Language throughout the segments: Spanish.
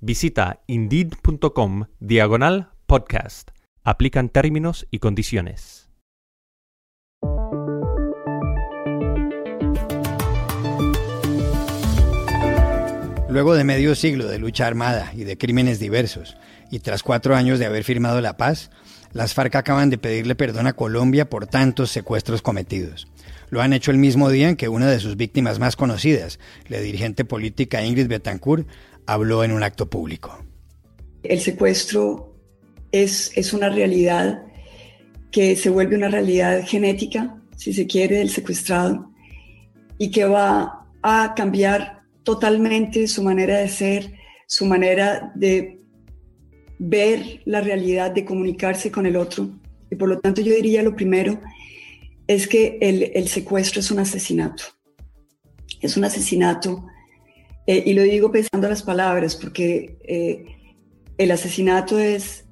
Visita indeed.com diagonal podcast. Aplican términos y condiciones. Luego de medio siglo de lucha armada y de crímenes diversos, y tras cuatro años de haber firmado la paz, las FARC acaban de pedirle perdón a Colombia por tantos secuestros cometidos. Lo han hecho el mismo día en que una de sus víctimas más conocidas, la dirigente política Ingrid Betancourt, habló en un acto público. El secuestro es, es una realidad que se vuelve una realidad genética, si se quiere, del secuestrado, y que va a cambiar totalmente su manera de ser, su manera de ver la realidad, de comunicarse con el otro. Y por lo tanto yo diría lo primero es que el, el secuestro es un asesinato. Es un asesinato eh, y lo digo pensando las palabras porque eh, el asesinato es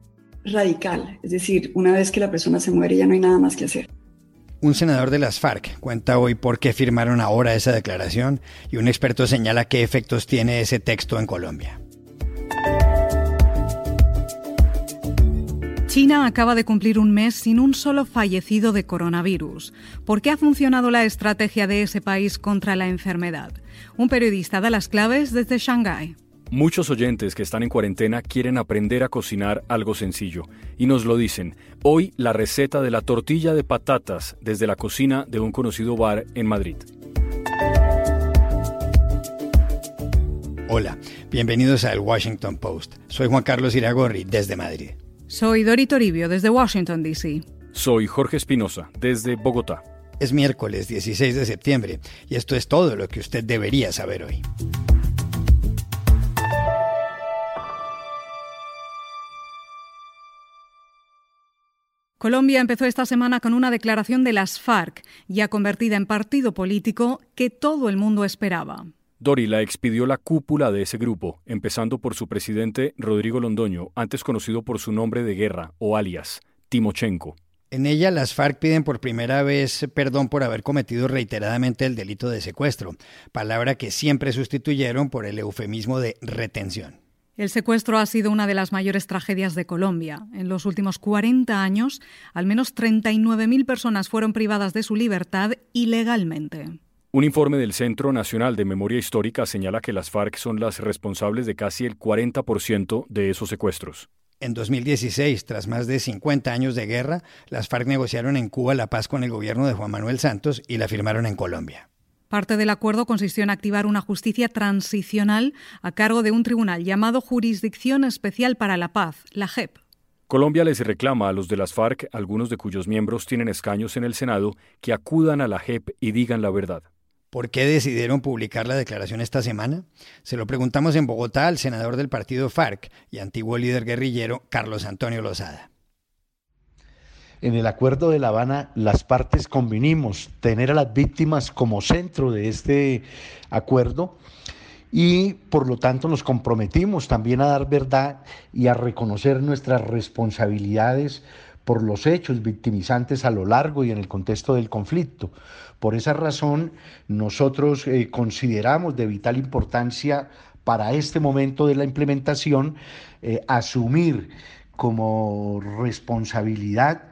radical, es decir, una vez que la persona se muere ya no hay nada más que hacer. Un senador de las FARC cuenta hoy por qué firmaron ahora esa declaración y un experto señala qué efectos tiene ese texto en Colombia. China acaba de cumplir un mes sin un solo fallecido de coronavirus. ¿Por qué ha funcionado la estrategia de ese país contra la enfermedad? Un periodista da las claves desde Shanghái. Muchos oyentes que están en cuarentena quieren aprender a cocinar algo sencillo y nos lo dicen. Hoy la receta de la tortilla de patatas desde la cocina de un conocido bar en Madrid. Hola, bienvenidos a El Washington Post. Soy Juan Carlos Iragorri desde Madrid. Soy Dori Toribio desde Washington, D.C. Soy Jorge Espinosa desde Bogotá. Es miércoles 16 de septiembre y esto es todo lo que usted debería saber hoy. Colombia empezó esta semana con una declaración de las FARC, ya convertida en partido político, que todo el mundo esperaba. Dori la expidió la cúpula de ese grupo, empezando por su presidente Rodrigo Londoño, antes conocido por su nombre de guerra o alias, Timochenko. En ella, las FARC piden por primera vez perdón por haber cometido reiteradamente el delito de secuestro, palabra que siempre sustituyeron por el eufemismo de retención. El secuestro ha sido una de las mayores tragedias de Colombia. En los últimos 40 años, al menos 39.000 personas fueron privadas de su libertad ilegalmente. Un informe del Centro Nacional de Memoria Histórica señala que las FARC son las responsables de casi el 40% de esos secuestros. En 2016, tras más de 50 años de guerra, las FARC negociaron en Cuba la paz con el gobierno de Juan Manuel Santos y la firmaron en Colombia. Parte del acuerdo consistió en activar una justicia transicional a cargo de un tribunal llamado Jurisdicción Especial para la Paz, la JEP. Colombia les reclama a los de las FARC, algunos de cuyos miembros tienen escaños en el Senado, que acudan a la JEP y digan la verdad. ¿Por qué decidieron publicar la declaración esta semana? Se lo preguntamos en Bogotá al senador del partido FARC y antiguo líder guerrillero Carlos Antonio Lozada. En el acuerdo de La Habana, las partes convinimos tener a las víctimas como centro de este acuerdo y por lo tanto nos comprometimos también a dar verdad y a reconocer nuestras responsabilidades por los hechos victimizantes a lo largo y en el contexto del conflicto. Por esa razón, nosotros eh, consideramos de vital importancia para este momento de la implementación eh, asumir como responsabilidad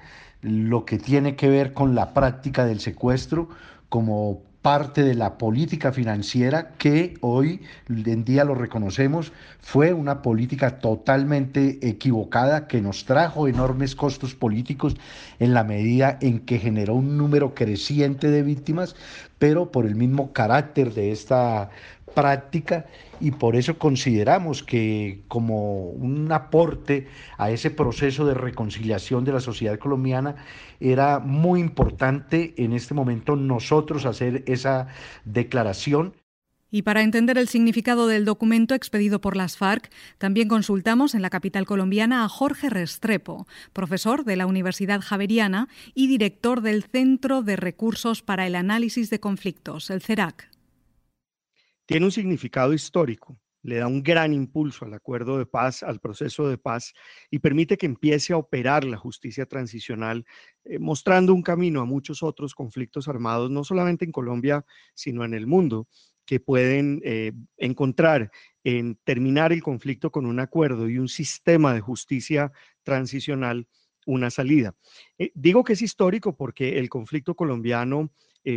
lo que tiene que ver con la práctica del secuestro como parte de la política financiera que hoy en día lo reconocemos fue una política totalmente equivocada que nos trajo enormes costos políticos en la medida en que generó un número creciente de víctimas, pero por el mismo carácter de esta práctica y por eso consideramos que como un aporte a ese proceso de reconciliación de la sociedad colombiana era muy importante en este momento nosotros hacer esa declaración. Y para entender el significado del documento expedido por las FARC, también consultamos en la capital colombiana a Jorge Restrepo, profesor de la Universidad Javeriana y director del Centro de Recursos para el Análisis de Conflictos, el CERAC. Tiene un significado histórico le da un gran impulso al acuerdo de paz, al proceso de paz y permite que empiece a operar la justicia transicional, eh, mostrando un camino a muchos otros conflictos armados, no solamente en Colombia, sino en el mundo, que pueden eh, encontrar en terminar el conflicto con un acuerdo y un sistema de justicia transicional una salida. Eh, digo que es histórico porque el conflicto colombiano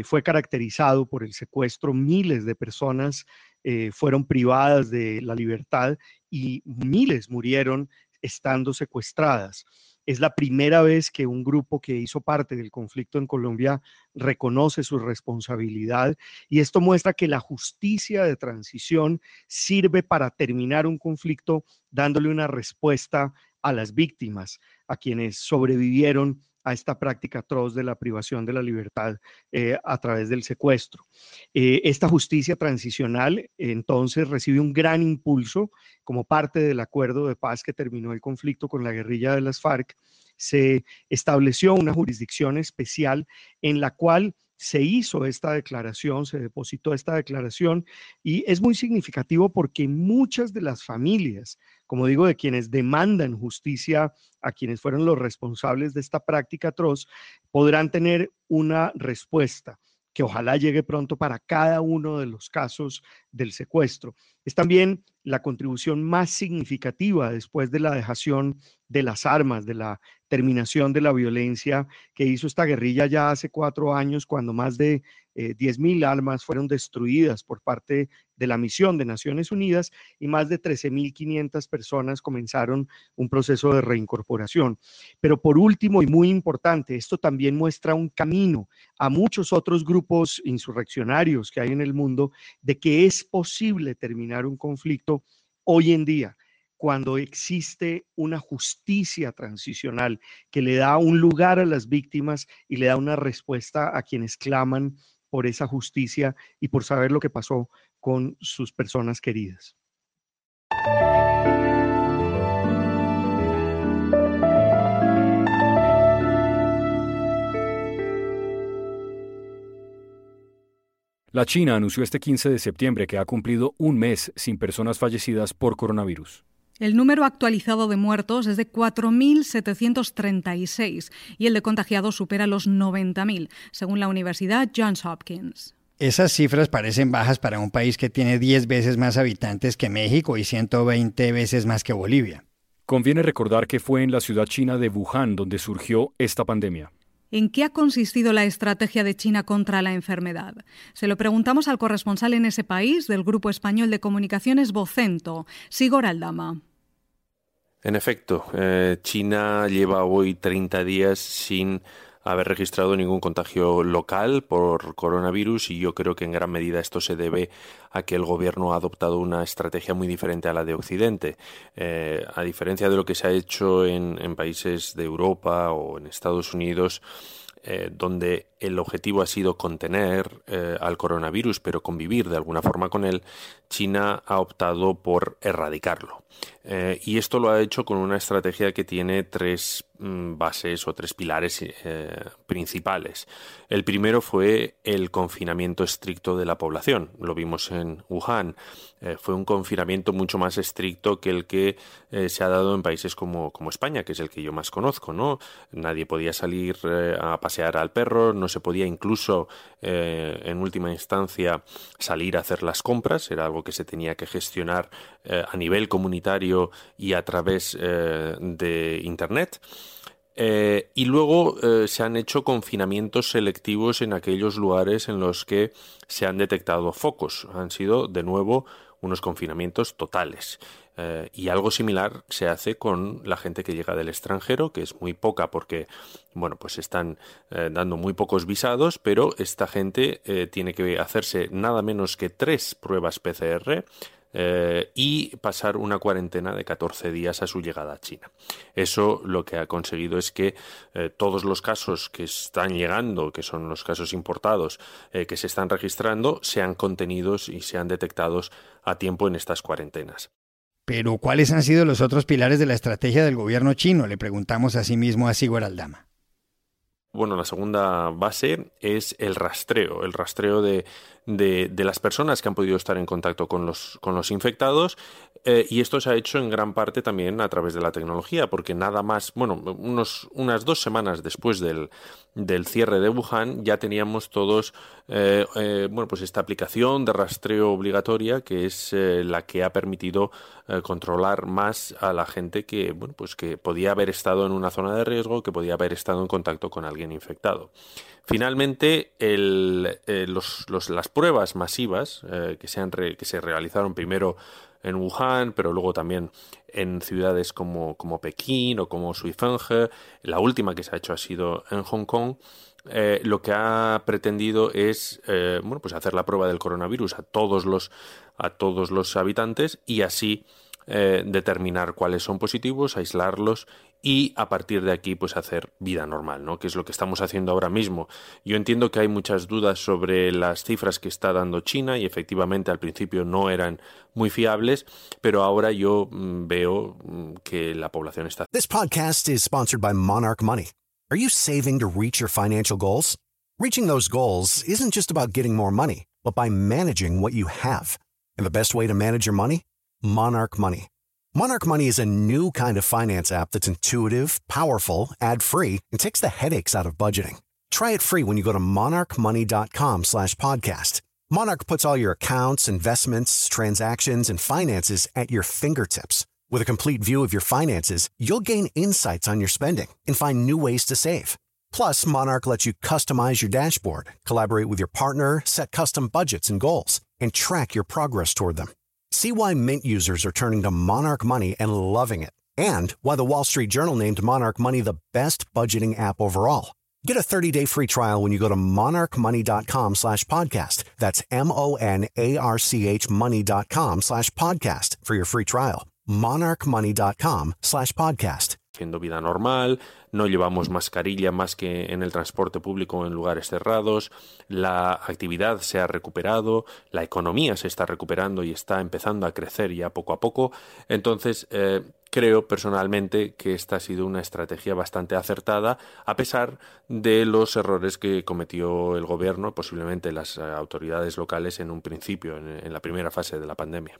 fue caracterizado por el secuestro, miles de personas eh, fueron privadas de la libertad y miles murieron estando secuestradas. Es la primera vez que un grupo que hizo parte del conflicto en Colombia reconoce su responsabilidad y esto muestra que la justicia de transición sirve para terminar un conflicto dándole una respuesta a las víctimas, a quienes sobrevivieron a esta práctica atroz de la privación de la libertad eh, a través del secuestro. Eh, esta justicia transicional entonces recibe un gran impulso como parte del acuerdo de paz que terminó el conflicto con la guerrilla de las FARC. Se estableció una jurisdicción especial en la cual se hizo esta declaración, se depositó esta declaración y es muy significativo porque muchas de las familias, como digo, de quienes demandan justicia a quienes fueron los responsables de esta práctica atroz, podrán tener una respuesta que ojalá llegue pronto para cada uno de los casos del secuestro. Es también la contribución más significativa después de la dejación de las armas, de la terminación de la violencia que hizo esta guerrilla ya hace cuatro años, cuando más de eh, 10.000 armas fueron destruidas por parte de la misión de Naciones Unidas y más de 13.500 personas comenzaron un proceso de reincorporación. Pero por último y muy importante, esto también muestra un camino a muchos otros grupos insurreccionarios que hay en el mundo de que es posible terminar un conflicto hoy en día cuando existe una justicia transicional que le da un lugar a las víctimas y le da una respuesta a quienes claman por esa justicia y por saber lo que pasó con sus personas queridas. La China anunció este 15 de septiembre que ha cumplido un mes sin personas fallecidas por coronavirus. El número actualizado de muertos es de 4.736 y el de contagiados supera los 90.000, según la Universidad Johns Hopkins. Esas cifras parecen bajas para un país que tiene 10 veces más habitantes que México y 120 veces más que Bolivia. Conviene recordar que fue en la ciudad china de Wuhan donde surgió esta pandemia. ¿En qué ha consistido la estrategia de China contra la enfermedad? Se lo preguntamos al corresponsal en ese país del Grupo Español de Comunicaciones Vocento, Sigor Aldama. En efecto, eh, China lleva hoy 30 días sin haber registrado ningún contagio local por coronavirus y yo creo que en gran medida esto se debe a que el gobierno ha adoptado una estrategia muy diferente a la de Occidente. Eh, a diferencia de lo que se ha hecho en, países de Europa o en Estados Unidos, eh, donde el objetivo ha sido contener eh, al coronavirus, pero convivir de alguna forma con él, China ha optado por erradicarlo. Eh, y esto lo ha hecho con una estrategia que tiene tres mm, bases o tres pilares eh, principales. El primero fue el confinamiento estricto de la población. Lo vimos en Wuhan. fue un confinamiento mucho más estricto que el que se ha dado en países como, como, España, que es el que yo más conozco. ¿no? Nadie podía salir a pasear al perro, no se podía incluso eh, en última instancia salir a hacer las compras, era algo que se tenía que gestionar eh, a nivel comunitario y a través eh, de Internet. y luego se han hecho confinamientos selectivos en aquellos lugares en los que se han detectado focos. Han sido, de nuevo, unos confinamientos totales. Eh, y algo similar se hace con la gente que llega del extranjero, que es muy poca porque, bueno, pues están eh, dando muy pocos visados, pero esta gente eh, tiene que hacerse nada menos que tres pruebas PCR eh, y pasar una cuarentena de 14 días a su llegada a China. Eso lo que ha conseguido es que eh, todos los casos que están llegando, que son los casos importados, eh, que se están registrando, sean contenidos y sean detectados a tiempo en estas cuarentenas. Pero, ¿cuáles han sido los otros pilares de la estrategia del gobierno chino? Le preguntamos a sí mismo a Sigur Aldama. Bueno, la segunda base es el rastreo, el rastreo de, de, las personas que han podido estar en contacto con los, con los infectados eh, y esto se ha hecho en gran parte también a través de la tecnología, porque nada más, bueno, unos, unas dos semanas después del, del cierre de Wuhan ya teníamos todos, eh, eh, bueno, pues esta aplicación de rastreo obligatoria que es la que ha permitido controlar más a la gente que, bueno, pues que podía haber estado en una zona de riesgo, que podía haber estado en contacto con alguien infectado. Finalmente, eh, las pruebas masivas eh, que, se realizaron primero en Wuhan, pero luego también en ciudades como, como Pekín o como Suifenge, la última que se ha hecho ha sido en Hong Kong, eh, lo que ha pretendido es bueno, pues hacer la prueba del coronavirus a todos los, a todos los habitantes y así determinar cuáles son positivos, aislarlos y a partir de aquí pues hacer vida normal, ¿no? Que es lo que estamos haciendo ahora mismo. Yo entiendo que hay muchas dudas sobre las cifras que está dando China y efectivamente al principio no eran muy fiables, pero ahora yo mm, veo mm, que la población está This podcast is sponsored by Monarch Money. Are you saving to reach your financial goals? Reaching those goals isn't just about getting more money, but by managing what you have. And the best way to manage your money? Monarch Money. Monarch Money is a new kind of finance app that's intuitive, powerful, ad-free, and takes the headaches out of budgeting. Try it free when you go to monarchmoney.com slash podcast. Monarch puts all your accounts, investments, transactions, and finances at your fingertips. With a complete view of your finances, you'll gain insights on your spending and find new ways to save. Plus, Monarch lets you customize your dashboard, collaborate with your partner, set custom budgets and goals, and track your progress toward them. See why Mint users are turning to Monarch Money and loving it, and why the Wall Street Journal named Monarch Money the best budgeting app overall. Get a 30-day free trial when you go to monarchmoney.com slash podcast. That's M-O-N-A-R-C-H money.com slash podcast for your free trial. monarchmoney.com slash podcast. Haciendo vida normal, no llevamos mascarilla más que en el transporte público en lugares cerrados, la actividad se ha recuperado, la economía se está recuperando y está empezando a crecer ya poco a poco. Entonces, eh, creo personalmente que esta ha sido una estrategia bastante acertada, a pesar de los errores que cometió el gobierno, posiblemente las autoridades locales en un principio, en la primera fase de la pandemia.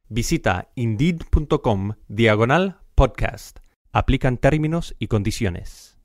Visita indeed.com diagonal podcast. Aplican términos y condiciones.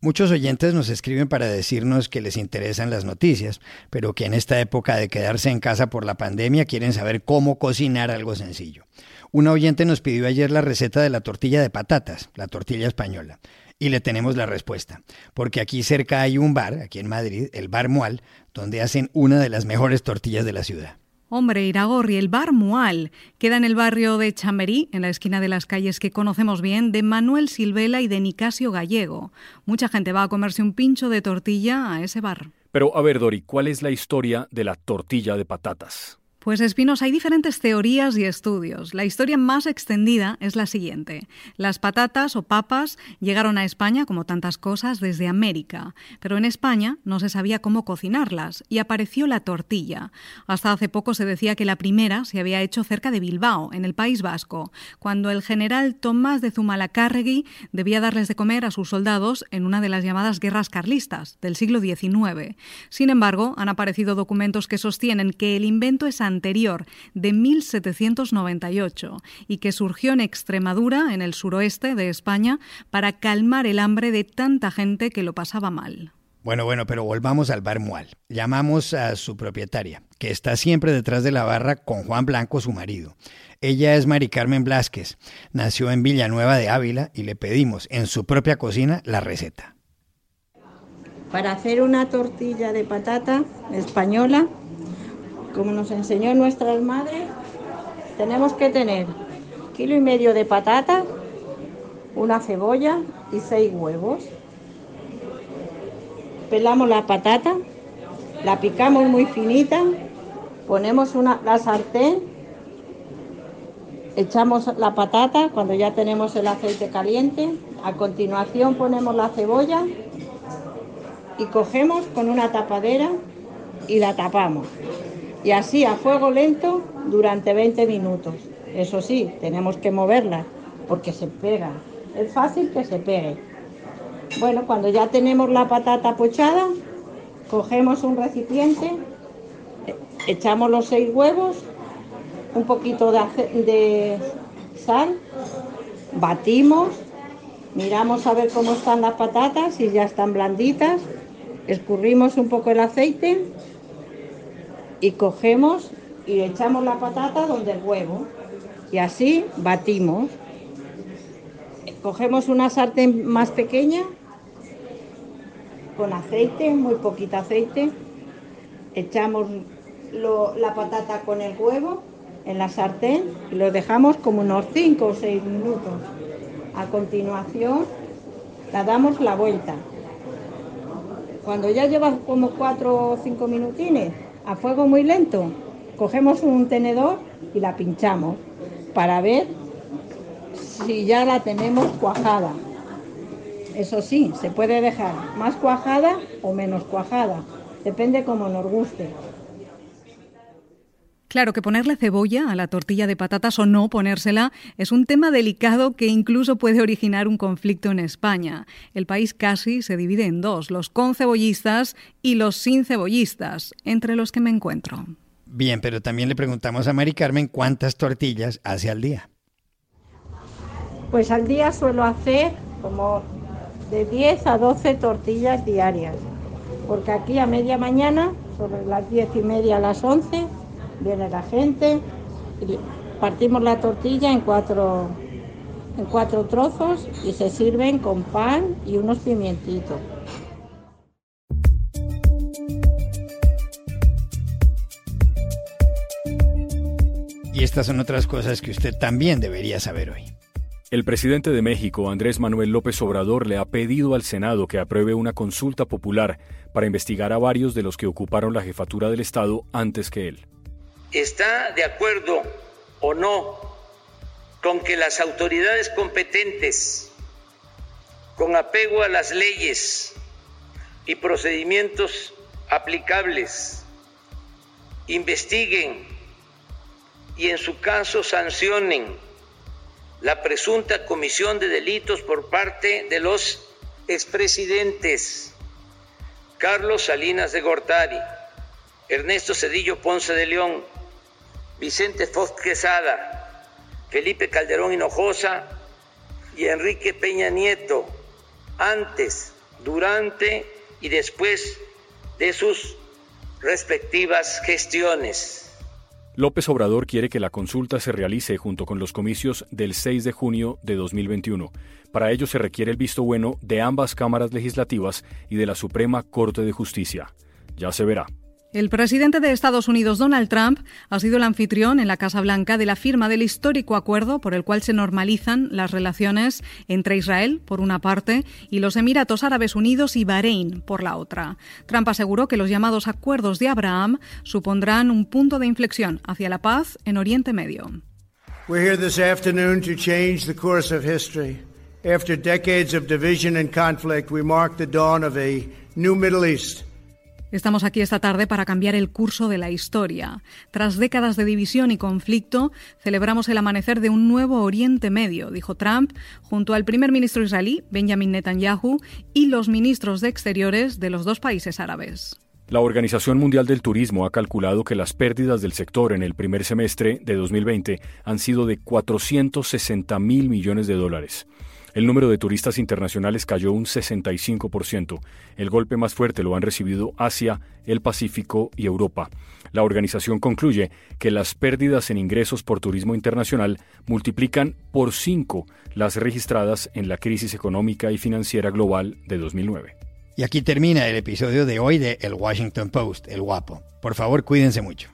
Muchos oyentes nos escriben para decirnos que les interesan las noticias, pero que en esta época de quedarse en casa por la pandemia quieren saber cómo cocinar algo sencillo. Un oyente nos pidió ayer la receta de la tortilla de patatas, la tortilla española, y le tenemos la respuesta, porque aquí cerca hay un bar, aquí en Madrid, el Bar Mual, donde hacen una de las mejores tortillas de la ciudad. Hombre, Iragorri, el bar Mual queda en el barrio de Chamberí, en la esquina de las calles que conocemos bien, de Manuel Silvela y de Nicasio Gallego. Mucha gente va a comerse un pincho de tortilla a ese bar. Pero a ver, Dori, ¿cuál es la historia de la tortilla de patatas? Pues Espinos, hay diferentes teorías y estudios. La historia más extendida es la siguiente. Las patatas o papas llegaron a España, como tantas cosas, desde América, pero en España no se sabía cómo cocinarlas y apareció la tortilla. Hasta hace poco se decía que la primera se había hecho cerca de Bilbao, en el País Vasco, cuando el general Tomás de Zumalacárregui debía darles de comer a sus soldados en una de las llamadas guerras carlistas del siglo XIX. Sin embargo, han aparecido documentos que sostienen que el invento es anterior, de 1798, y que surgió en Extremadura, en el suroeste de España, para calmar el hambre de tanta gente que lo pasaba mal. Bueno, bueno, pero volvamos al bar Mual. Llamamos a su propietaria, que está siempre detrás de la barra con Juan Blanco, su marido. Ella es Mari Carmen Blasquez, nació en Villanueva de Ávila y le pedimos en su propia cocina la receta. Para hacer una tortilla de patata española, como nos enseñó nuestras madres, tenemos que tener kilo y medio de patata, una cebolla y seis huevos. Pelamos la patata, la picamos muy finita, ponemos una, la sartén Echamos la patata cuando ya tenemos el aceite caliente. A continuación ponemos la cebolla y cogemos con una tapadera y la tapamos. Y así a fuego lento durante 20 minutos. Eso sí, tenemos que moverla porque se pega. Es fácil que se pegue. Bueno, cuando ya tenemos la patata pochada, cogemos un recipiente, echamos los seis huevos un poquito de, sal, batimos, miramos a ver cómo están las patatas, si ya están blanditas, escurrimos un poco el aceite y cogemos y echamos la patata donde el huevo y así batimos. Cogemos una sartén más pequeña con aceite, muy poquito aceite, echamos la patata con el huevo en la sartén y lo dejamos como unos 5 o 6 minutos. A continuación, la damos la vuelta. Cuando ya lleva como 4 o 5 minutines, a fuego muy lento, cogemos un tenedor y la pinchamos para ver si ya la tenemos cuajada. Eso sí, se puede dejar más cuajada o menos cuajada, depende como nos guste. Claro que ponerle cebolla a la tortilla de patatas o no ponérsela es un tema delicado que incluso puede originar un conflicto en España. El país casi se divide en dos, los con cebollistas y los sin cebollistas, entre los que me encuentro. Bien, pero también le preguntamos a Mari Carmen cuántas tortillas hace al día. Pues al día suelo hacer como de 10 a 12 tortillas diarias, porque aquí a media mañana, sobre las 10 y media a las 11, viene la gente, partimos la tortilla en cuatro, en cuatro trozos y se sirven con pan y unos pimientitos. Y estas son otras cosas que usted también debería saber hoy. El presidente de México, Andrés Manuel López Obrador, le ha pedido al Senado que apruebe una consulta popular para investigar a varios de los que ocuparon la jefatura del Estado antes que él está de acuerdo o no con que las autoridades competentes, con apego a las leyes y procedimientos aplicables, investiguen y en su caso sancionen la presunta comisión de delitos por parte de los expresidentes Carlos Salinas de Gortari, Ernesto Cedillo Ponce de León, Vicente Fox Quesada, Felipe Calderón Hinojosa y Enrique Peña Nieto, antes, durante y después de sus respectivas gestiones. López Obrador quiere que la consulta se realice junto con los comicios del 6 de junio de 2021. Para ello se requiere el visto bueno de ambas cámaras legislativas y de la Suprema Corte de Justicia. Ya se verá. El presidente de Estados Unidos, Donald Trump, ha sido el anfitrión en la Casa Blanca de la firma del histórico acuerdo por el cual se normalizan las relaciones entre Israel, por una parte, y los Emiratos Árabes Unidos y Bahrein, por la otra. Trump aseguró que los llamados acuerdos de Abraham supondrán un punto de inflexión hacia la paz en Oriente Medio. We're here this afternoon to change the course of history. After decades of division and conflict, we mark the dawn of a new Middle East. Estamos aquí esta tarde para cambiar el curso de la historia. Tras décadas de división y conflicto, celebramos el amanecer de un nuevo Oriente Medio, dijo Trump, junto al primer ministro israelí, Benjamin Netanyahu, y los ministros de Exteriores de los dos países árabes. La Organización Mundial del Turismo ha calculado que las pérdidas del sector en el primer semestre de 2020 han sido de 460 mil millones de dólares. El número de turistas internacionales cayó un 65%. El golpe más fuerte lo han recibido Asia, el Pacífico y Europa. La organización concluye que las pérdidas en ingresos por turismo internacional multiplican por cinco las registradas en la crisis económica y financiera global de 2009. Y aquí termina el episodio de hoy de El Washington Post, El Guapo. Por favor, cuídense mucho.